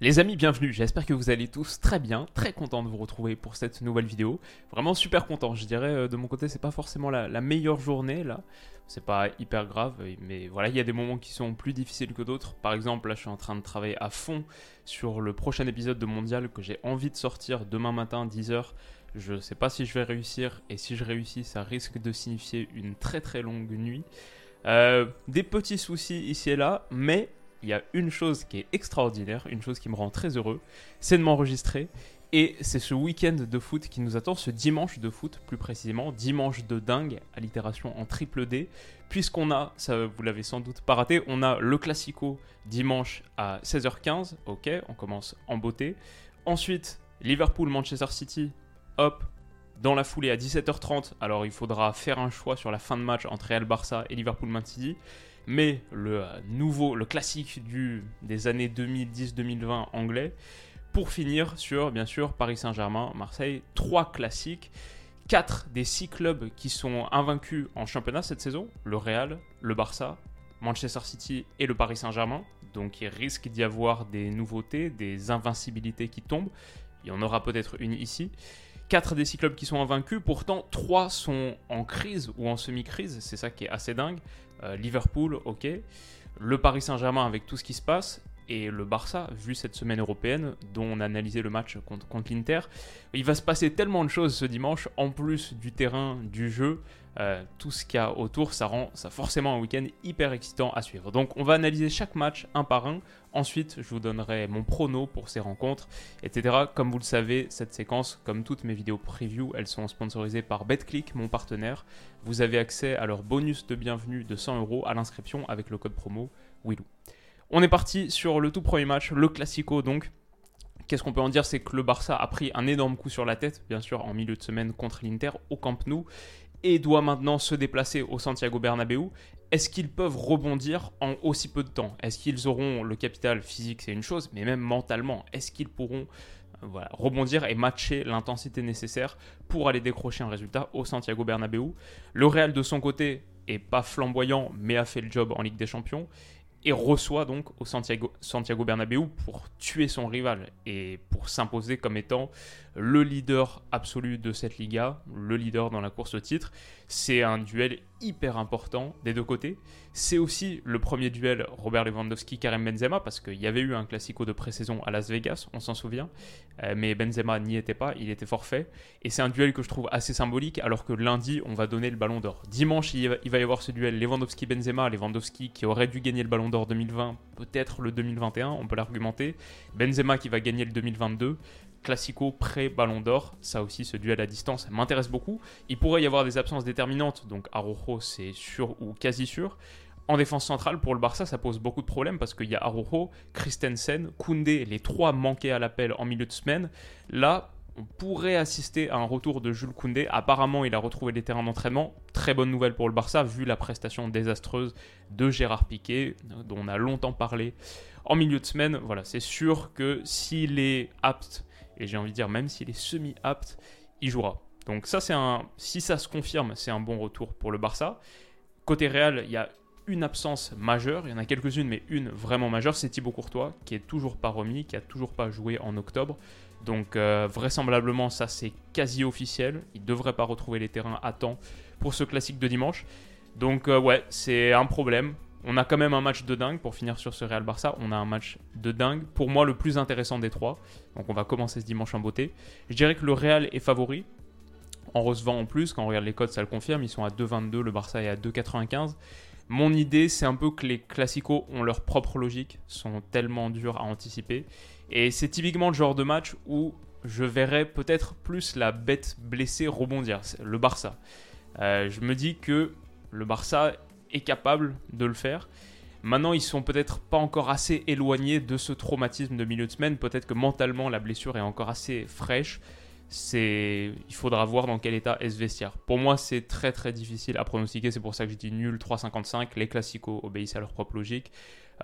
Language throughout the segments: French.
Les amis, bienvenue. J'espère que vous allez tous très bien, très content de vous retrouver pour cette nouvelle vidéo. Vraiment super content. Je dirais euh, de mon côté, c'est pas forcément la, meilleure journée là. C'est pas hyper grave, mais voilà, il y a des moments qui sont plus difficiles que d'autres. Par exemple, là, je suis en train de travailler à fond sur le prochain épisode de Mondial que j'ai envie de sortir demain matin 10h. Je sais pas si je vais réussir et si je réussis, ça risque de signifier une très très longue nuit. Euh, des petits soucis ici et là, mais il y a une chose qui est extraordinaire, une chose qui me rend très heureux, c'est de m'enregistrer. Et c'est ce week-end de foot qui nous attend, ce dimanche de foot plus précisément, dimanche de dingue, allitération en triple D, puisqu'on a, ça vous l'avez sans doute pas raté, on a le Classico dimanche à 16h15, ok, on commence en beauté. Ensuite, Liverpool-Manchester City, hop, dans la foulée à 17h30, alors il faudra faire un choix sur la fin de match entre Real Barça et Liverpool-Man City. Mais le euh, nouveau, le classique du, des années 2010-2020 anglais, pour finir sur, bien sûr, Paris Saint-Germain, Marseille, trois classiques. Quatre des six clubs qui sont invaincus en championnat cette saison, le Real, le Barça, Manchester City et le Paris Saint-Germain. Donc il risque d'y avoir des nouveautés, des invincibilités qui tombent. Il y en aura peut-être une ici. Quatre des six clubs qui sont invaincus, pourtant trois sont en crise ou en semi-crise, c'est ça qui est assez dingue. Euh, Liverpool, ok. Le Paris Saint-Germain avec tout ce qui se passe, et le Barça, vu cette semaine européenne dont on a analysé le match contre, contre l'Inter. Il va se passer tellement de choses ce dimanche, en plus du terrain, du jeu, euh, tout ce qu'il y a autour, ça rend ça forcément un week-end hyper excitant à suivre. Donc on va analyser chaque match un par un. Ensuite, je vous donnerai mon prono pour ces rencontres, etc. Comme vous le savez, cette séquence, comme toutes mes vidéos preview, elles sont sponsorisées par BetClick, mon partenaire. Vous avez accès à leur bonus de bienvenue de 100 euros à l'inscription avec le code promo WILOU. On est parti sur le tout premier match, le Classico donc. Qu'est-ce qu'on peut en dire? C'est que le Barça a pris un énorme coup sur la tête, bien sûr, en milieu de semaine contre l'Inter au Camp Nou, et doit maintenant se déplacer au Santiago Bernabéu. Est-ce qu'ils peuvent rebondir en aussi peu de temps? Est-ce qu'ils auront le capital physique, c'est une chose, mais même mentalement, est-ce qu'ils pourront euh, rebondir et matcher l'intensité nécessaire pour aller décrocher un résultat au Santiago Bernabéu? Le Real de son côté est pas flamboyant, mais a fait le job en Ligue des Champions et reçoit donc au Santiago, Santiago Bernabéu pour tuer son rival et pour s'imposer comme étant le leader absolu de cette Liga, le leader dans la course au titre. C'est un duel hyper important des deux côtés. C'est aussi le premier duel Robert Lewandowski-Karim Benzema parce qu'il y avait eu un classico de pré-saison à Las Vegas, on s'en souvient, euh, mais Benzema n'y était pas, il était forfait. Et c'est un duel que je trouve assez symbolique alors que lundi on va donner le ballon d'or. Dimanche il va y avoir ce duel Lewandowski-Benzema, Lewandowski qui aurait dû gagner le ballon d'or 2020, peut-être le 2021, on peut l'argumenter. Benzema qui va gagner le 2022. Classico pré-Ballon d'Or, ça aussi, ce duel à distance m'intéresse beaucoup. Il pourrait y avoir des absences déterminantes, donc Arojo c'est sûr ou quasi sûr. En défense centrale, pour le Barça, ça pose beaucoup de problèmes parce qu'il y a Arojo, Christensen, Koundé, les trois manqués à l'appel en milieu de semaine. Là, on pourrait assister à un retour de Jules Koundé. Apparemment, il a retrouvé les terrains d'entraînement. Très bonne nouvelle pour le Barça, vu la prestation désastreuse de Gérard Piquet, dont on a longtemps parlé en milieu de semaine. Voilà, c'est sûr que s'il est apte et j'ai envie de dire, même s'il est semi-apte, il jouera. Donc ça, c'est un... Si ça se confirme, c'est un bon retour pour le Barça. Côté Real, il y a une absence majeure, il y en a quelques-unes, mais une vraiment majeure, c'est Thibaut Courtois, qui est toujours pas remis, qui a toujours pas joué en octobre. Donc euh, vraisemblablement, ça c'est quasi officiel. Il devrait pas retrouver les terrains à temps pour ce classique de dimanche. Donc euh, ouais, c'est un problème. On a quand même un match de dingue pour finir sur ce Real Barça. On a un match de dingue. Pour moi, le plus intéressant des trois. Donc on va commencer ce dimanche en beauté. Je dirais que le Real est favori. En recevant en plus, quand on regarde les codes, ça le confirme. Ils sont à 2,22, le Barça est à 2,95. Mon idée, c'est un peu que les classicos ont leur propre logique, sont tellement durs à anticiper. Et c'est typiquement le genre de match où je verrais peut-être plus la bête blessée rebondir, le Barça. Euh, je me dis que le Barça est capable de le faire. Maintenant, ils sont peut-être pas encore assez éloignés de ce traumatisme de milieu de semaine. Peut-être que mentalement, la blessure est encore assez fraîche. Il faudra voir dans quel état est ce vestiaire. Pour moi, c'est très très difficile à pronostiquer. C'est pour ça que je dis nul 3,55. Les classicos obéissent à leur propre logique.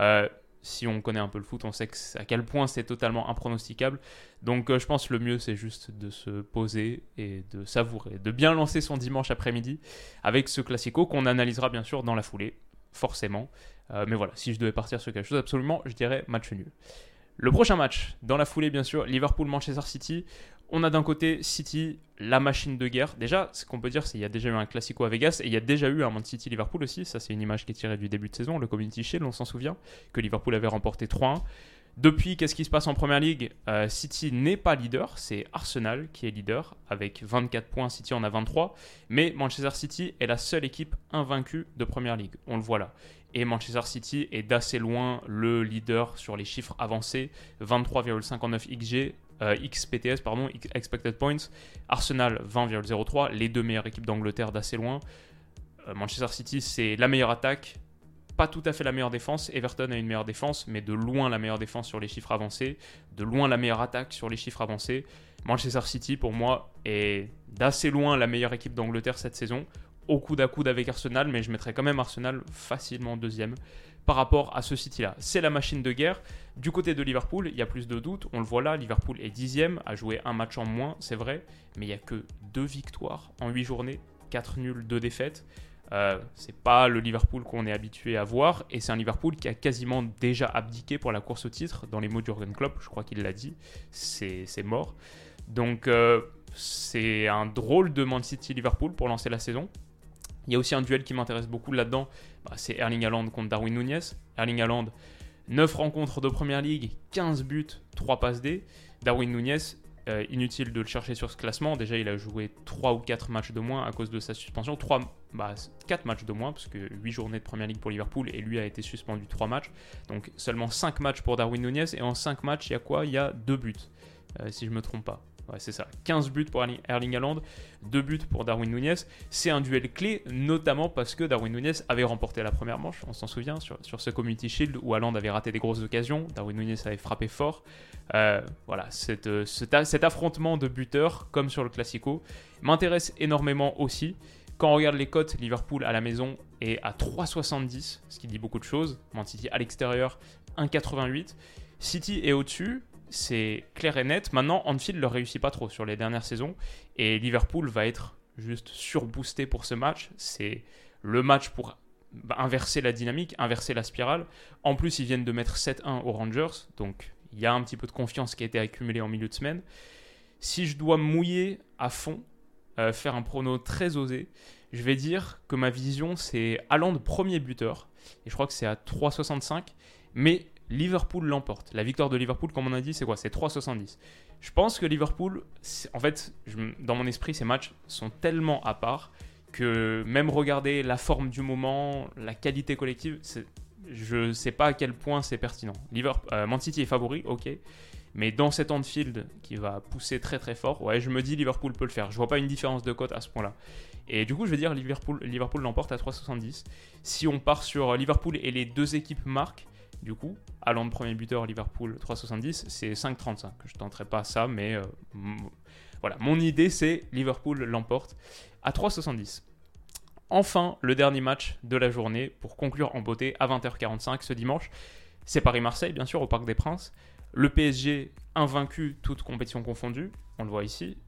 Euh, si on connaît un peu le foot, on sait à quel point c'est totalement impronosticable. Donc euh, je pense que le mieux c'est juste de se poser et de savourer, de bien lancer son dimanche après-midi avec ce classico qu'on analysera bien sûr dans la foulée, forcément. Euh, mais voilà, si je devais partir sur quelque chose, absolument, je dirais match nul. Le prochain match, dans la foulée bien sûr, Liverpool-Manchester City. On a d'un côté City, la machine de guerre. Déjà, ce qu'on peut dire, c'est qu'il y a déjà eu un Classico à Vegas et il y a déjà eu un Man City-Liverpool aussi. Ça, c'est une image qui est tirée du début de saison, le Community Shield, on s'en souvient, que Liverpool avait remporté 3-1. Depuis, qu'est-ce qui se passe en Première Ligue? Euh, City n'est pas leader, c'est Arsenal qui est leader avec 24 points, City en a 23. Mais Manchester City est la seule équipe invaincue de Première Ligue, on le voit là. Et Manchester City est d'assez loin le leader sur les chiffres avancés, 23,59 XG, XPTS, pardon, Expected Points. Arsenal 20,03, les deux meilleures équipes d'Angleterre d'assez loin. Euh, Manchester City, c'est la meilleure attaque, pas tout à fait la meilleure défense. Everton a une meilleure défense, mais de loin la meilleure défense sur les chiffres avancés, de loin la meilleure attaque sur les chiffres avancés. Manchester City, pour moi, est d'assez loin la meilleure équipe d'Angleterre cette saison, au coude à coude avec Arsenal, mais je mettrais quand même Arsenal facilement deuxième par rapport à ce City-là. C'est la machine de guerre. Du côté de Liverpool, il y a plus de doutes. On le voit là, Liverpool est dixième, a joué un match en moins, c'est vrai, mais il n'y a que deux victoires en huit journées, quatre nuls, deux défaites. Euh, c'est pas le Liverpool qu'on est habitué à voir, et c'est un Liverpool qui a quasiment déjà abdiqué pour la course au titre. Dans les mots d'Urgen Klopp, je crois qu'il l'a dit, c'est mort. Donc euh, c'est un drôle de Man City-Liverpool pour lancer la saison. Il y a aussi un duel qui m'intéresse beaucoup là-dedans, bah, c'est Erling Haaland contre Darwin Nunez. Erling Haaland, 9 rencontres de Première Ligue, 15 buts, 3 passes D. Darwin Nunez, euh, inutile de le chercher sur ce classement. Déjà, il a joué 3 ou 4 matchs de moins à cause de sa suspension. 3, bah, 4 matchs de moins, parce que 8 journées de Première Ligue pour Liverpool et lui a été suspendu 3 matchs. Donc seulement 5 matchs pour Darwin Nunez. Et en 5 matchs, il y a quoi? Il y a 2 buts, euh, si je ne me trompe pas. Ouais, c'est ça. 15 buts pour Erling Haaland, 2 buts pour Darwin Nunez. C'est un duel clé, notamment parce que Darwin Nunez avait remporté la première manche, on s'en souvient, sur, ce Community Shield où Haaland avait raté des grosses occasions. Darwin Nunez avait frappé fort. Euh, voilà, euh, cet, affrontement de buteurs, comme sur le Classico, m'intéresse énormément aussi. Quand on regarde les cotes, Liverpool à la maison est à 3,70, ce qui dit beaucoup de choses. Man City à l'extérieur, 1,88. City est au-dessus, c'est clair et net. Maintenant, Anfield ne le réussit pas trop sur les dernières saisons et Liverpool va être juste surboosté pour ce match. C'est le match pour inverser la dynamique, inverser la spirale. En plus, ils viennent de mettre 7-1 aux Rangers, donc il y a un petit peu de confiance qui a été accumulée en milieu de semaine. Si je dois mouiller à fond, euh, faire un prono très osé, je vais dire que ma vision c'est de premier buteur, et je crois que c'est à 3,65, mais Liverpool l'emporte. La victoire de Liverpool, comme on a dit, c'est quoi? C'est 3,70. Je pense que Liverpool, en fait, dans mon esprit, ces matchs sont tellement à part que même regarder la forme du moment, la qualité collective, je ne sais pas à quel point c'est pertinent. Liverpool, euh, Man City est favori, ok. Mais dans cet Anfield qui va pousser très très fort, ouais, je me dis Liverpool peut le faire. Je vois pas une différence de cote à ce point-là. Et du coup, je vais dire Liverpool, Liverpool l'emporte à 3,70. Si on part sur Liverpool et les deux équipes marquent, du coup. Allant de premier buteur, Liverpool 3,70, c'est 5,35. Je ne tenterai pas ça, mais euh, voilà. Mon idée, c'est Liverpool l'emporte à 3,70. Enfin, le dernier match de la journée pour conclure en beauté à 20h45 ce dimanche. C'est Paris-Marseille, bien sûr, au Parc des Princes. Le PSG invaincu, toutes compétitions confondues. On le voit ici.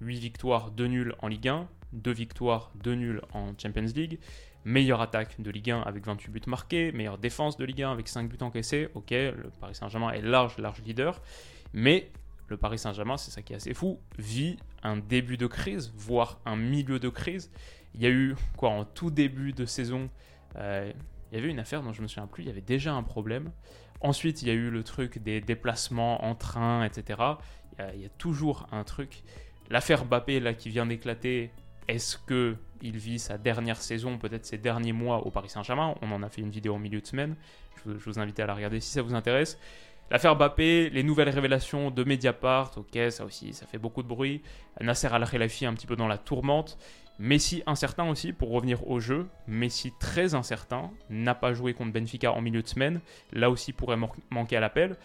8 victoires, 2 nuls en Ligue 1, 2 victoires, 2 nuls en Champions League meilleure attaque de Ligue 1 avec 28 buts marqués, meilleure défense de Ligue 1 avec 5 buts encaissés. Ok, le Paris Saint-Germain est large, large leader. Mais le Paris Saint-Germain, c'est ça qui est assez fou, vit un début de crise, voire un milieu de crise. Il y a eu, quoi, en tout début de saison, euh, il y avait une affaire dont je me souviens plus, il y avait déjà un problème. Ensuite, il y a eu le truc des déplacements en train, etc. Il y a, il y a toujours un truc. L'affaire Bappé, là, qui vient d'éclater, est-ce que il vit sa dernière saison, peut-être ses derniers mois au Paris Saint-Germain? On en a fait une vidéo en milieu de semaine. Je vous, invite à la regarder si ça vous intéresse. L'affaire Bappé, les nouvelles révélations de Mediapart, ok, ça aussi, ça fait beaucoup de bruit. Nasser Al-Khelaifi un petit peu dans la tourmente. Messi incertain aussi, pour revenir au jeu. Messi très incertain, n'a pas joué contre Benfica en milieu de semaine. Là aussi pourrait manquer à l'appel.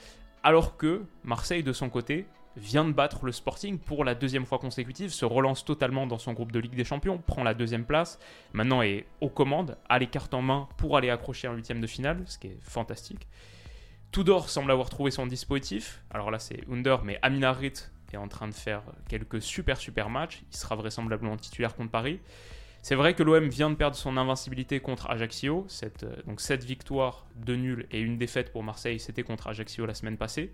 Alors que Marseille, de son côté, vient de battre le Sporting pour la deuxième fois consécutive, se relance totalement dans son groupe de Ligue des Champions, prend la deuxième place, maintenant est aux commandes, a les cartes en main pour aller accrocher un huitième de finale, ce qui est fantastique. Tudor semble avoir trouvé son dispositif, alors là c'est Under, mais Aminarit est en train de faire quelques super super matchs, il sera vraisemblablement titulaire contre Paris. C'est vrai que l'OM vient de perdre son invincibilité contre Ajaccio, euh, donc 7 victoires, 2 nuls et une défaite pour Marseille, c'était contre Ajaccio la semaine passée.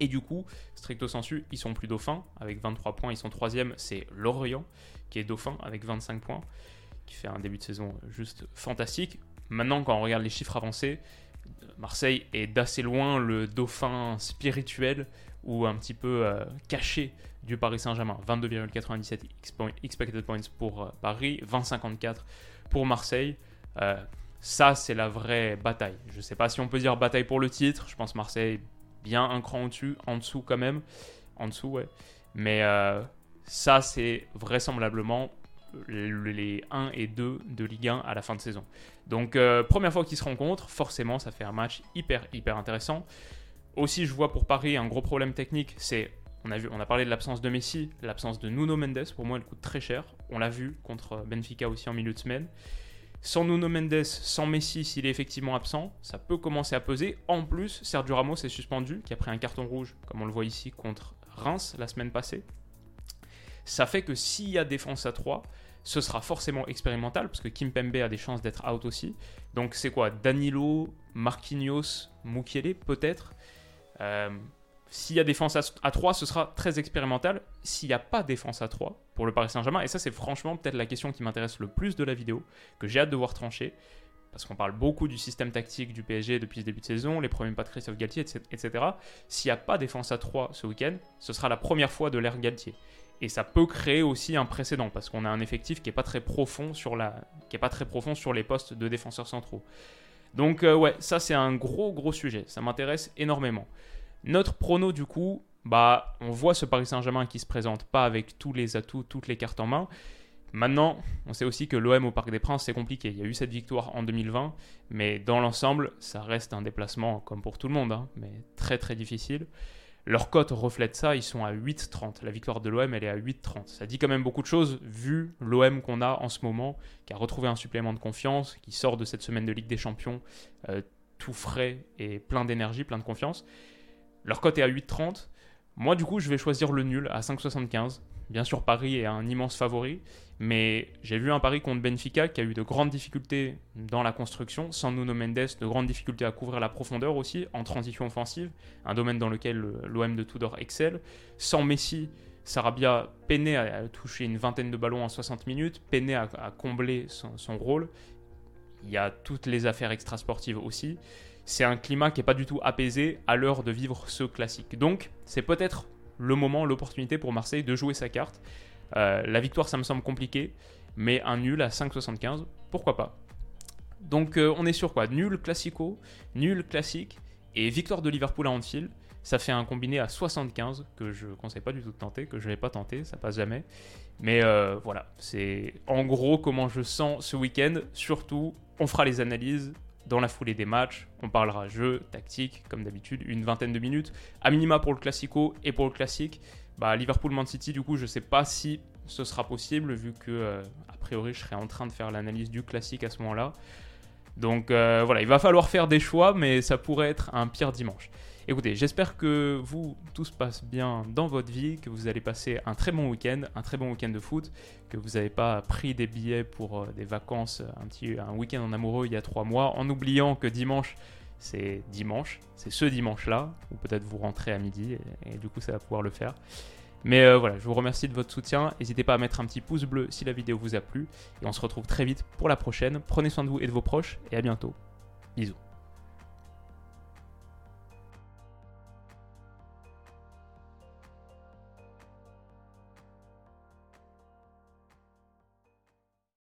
Et du coup, stricto sensu, ils sont plus dauphins. Avec 23 points, ils sont troisième. C'est Lorient qui est dauphin avec 25 points, qui fait un début de saison juste fantastique. Maintenant, quand on regarde les chiffres avancés, Marseille est d'assez loin le dauphin spirituel ou un petit peu euh, caché du Paris Saint-Germain. 22,97 expected points pour euh, Paris, 20,54 pour Marseille. Euh, ça, c'est la vraie bataille. Je ne sais pas si on peut dire bataille pour le titre. Je pense Marseille bien un cran au-dessus, en dessous quand même. En dessous, ouais. Mais euh, ça, c'est vraisemblablement les 1 et 2 de Ligue 1 à la fin de saison. Donc, euh, première fois qu'ils se rencontrent, forcément, ça fait un match hyper, hyper intéressant. Aussi, je vois pour Paris un gros problème technique, c'est on a, vu, on a parlé de l'absence de Messi, l'absence de Nuno Mendes, pour moi elle coûte très cher. On l'a vu contre Benfica aussi en milieu de semaine. Sans Nuno Mendes, sans Messi, s'il est effectivement absent, ça peut commencer à peser. En plus, Sergio Ramos est suspendu, qui a pris un carton rouge, comme on le voit ici, contre Reims la semaine passée. Ça fait que s'il y a défense à 3, ce sera forcément expérimental, parce que Kim Pembe a des chances d'être out aussi. Donc c'est quoi? Danilo, Marquinhos, Mukiele peut-être? Euh, s'il y a défense à 3, ce sera très expérimental. S'il n'y a pas défense à 3 pour le Paris Saint-Germain, et ça c'est franchement peut-être la question qui m'intéresse le plus de la vidéo, que j'ai hâte de voir trancher, parce qu'on parle beaucoup du système tactique du PSG depuis le début de saison, les premiers pas de Christophe Galtier, etc. S'il n'y a pas défense à 3 ce week-end, ce sera la première fois de l'ère Galtier. Et ça peut créer aussi un précédent, parce qu'on a un effectif qui n'est pas, très profond sur pas très profond sur les postes de défenseurs centraux. Donc euh, ouais, ça c'est un gros gros sujet, ça m'intéresse énormément. Notre prono, du coup, bah, on voit ce Paris Saint-Germain qui se présente pas avec tous les atouts, toutes les cartes en main. Maintenant, on sait aussi que l'OM au Parc des Princes, c'est compliqué. Il y a eu cette victoire en 2020, mais dans l'ensemble, ça reste un déplacement, comme pour tout le monde, hein, mais très très difficile. Leur cote reflète ça, ils sont à 8,30. La victoire de l'OM, elle est à 8,30. Ça dit quand même beaucoup de choses, vu l'OM qu'on a en ce moment, qui a retrouvé un supplément de confiance, qui sort de cette semaine de Ligue des Champions euh, tout frais et plein d'énergie, plein de confiance. Leur cote est à 8,30. Moi, du coup, je vais choisir le nul à 5,75. Bien sûr, Paris est un immense favori, mais j'ai vu un Paris contre Benfica qui a eu de grandes difficultés dans la construction, sans Nuno Mendes, de grandes difficultés à couvrir la profondeur aussi, en transition offensive, un domaine dans lequel l'OM de Tudor excelle. Sans Messi, Sarabia peinait à toucher une vingtaine de ballons en 60 minutes, peinait à, combler son, son, rôle. Il y a toutes les affaires extrasportives aussi c'est un climat qui n'est pas du tout apaisé à l'heure de vivre ce classique. Donc, c'est peut-être le moment, l'opportunité pour Marseille de jouer sa carte. Euh, la victoire, ça me semble compliqué, mais un nul à 5,75, pourquoi pas. Donc, euh, on est sur quoi? Nul classico, nul classique et victoire de Liverpool à Anfield. Ça fait un combiné à 75 que je ne conseille pas du tout de tenter, que je ne vais pas tenter, ça passe jamais. Mais euh, voilà, c'est en gros comment je sens ce week-end. Surtout, on fera les analyses dans la foulée des matchs. On parlera jeu, tactique, comme d'habitude, une vingtaine de minutes. À minima pour le Classico et pour le Classique. Bah, Liverpool-Man City, du coup, je ne sais pas si ce sera possible, vu que, euh, a priori, je serai en train de faire l'analyse du Classique à ce moment-là. Donc euh, voilà, il va falloir faire des choix, mais ça pourrait être un pire dimanche. Écoutez, j'espère que vous, tout se passe bien dans votre vie, que vous allez passer un très bon week-end, un très bon week-end de foot, que vous n'avez pas pris des billets pour euh, des vacances, un, week-end en amoureux il y a trois mois, en oubliant que dimanche, c'est dimanche, c'est ce dimanche-là, ou peut-être vous rentrez à midi, et, du coup ça va pouvoir le faire. Mais euh, voilà, je vous remercie de votre soutien. N'hésitez pas à mettre un petit pouce bleu si la vidéo vous a plu. Et on se retrouve très vite pour la prochaine. Prenez soin de vous et de vos proches. Et à bientôt. Bisous.